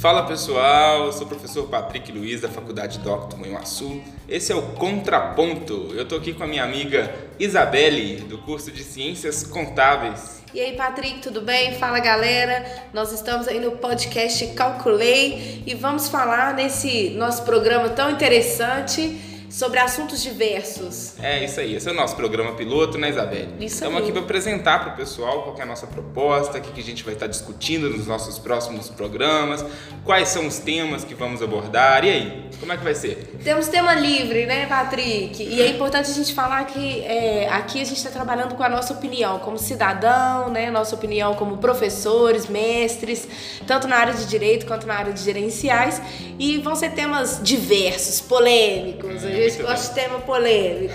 Fala pessoal, eu sou o professor Patrick Luiz da Faculdade Docto Manhuaçu. Esse é o Contraponto. Eu tô aqui com a minha amiga Isabelle, do curso de Ciências Contábeis. E aí, Patrick, tudo bem? Fala galera, nós estamos aí no podcast Calculei e vamos falar nesse nosso programa tão interessante sobre assuntos diversos. É isso aí, esse é o nosso programa piloto, né, Isabelle? Isso Estamos aí. aqui para apresentar para o pessoal qual é a nossa proposta, o que que a gente vai estar discutindo nos nossos próximos programas, quais são os temas que vamos abordar. E aí, como é que vai ser? Temos tema livre, né, Patrick? E é importante a gente falar que é, aqui a gente está trabalhando com a nossa opinião como cidadão, né? Nossa opinião como professores, mestres, tanto na área de direito quanto na área de gerenciais. E vão ser temas diversos, polêmicos. A gente gosta de tema polêmico.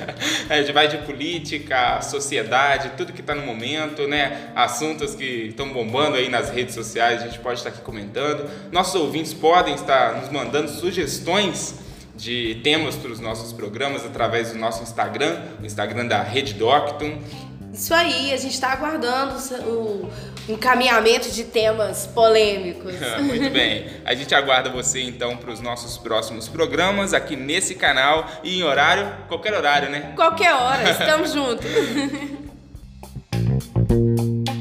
a gente vai de política, sociedade, tudo que está no momento, né? Assuntos que estão bombando aí nas redes sociais, a gente pode estar aqui comentando. Nossos ouvintes podem estar nos mandando sugestões de temas para os nossos programas através do nosso Instagram, o Instagram da Rede Docton. Isso aí, a gente está aguardando o encaminhamento de temas polêmicos. Muito bem. A gente aguarda você então para os nossos próximos programas aqui nesse canal e em horário, qualquer horário, né? Qualquer hora, estamos juntos.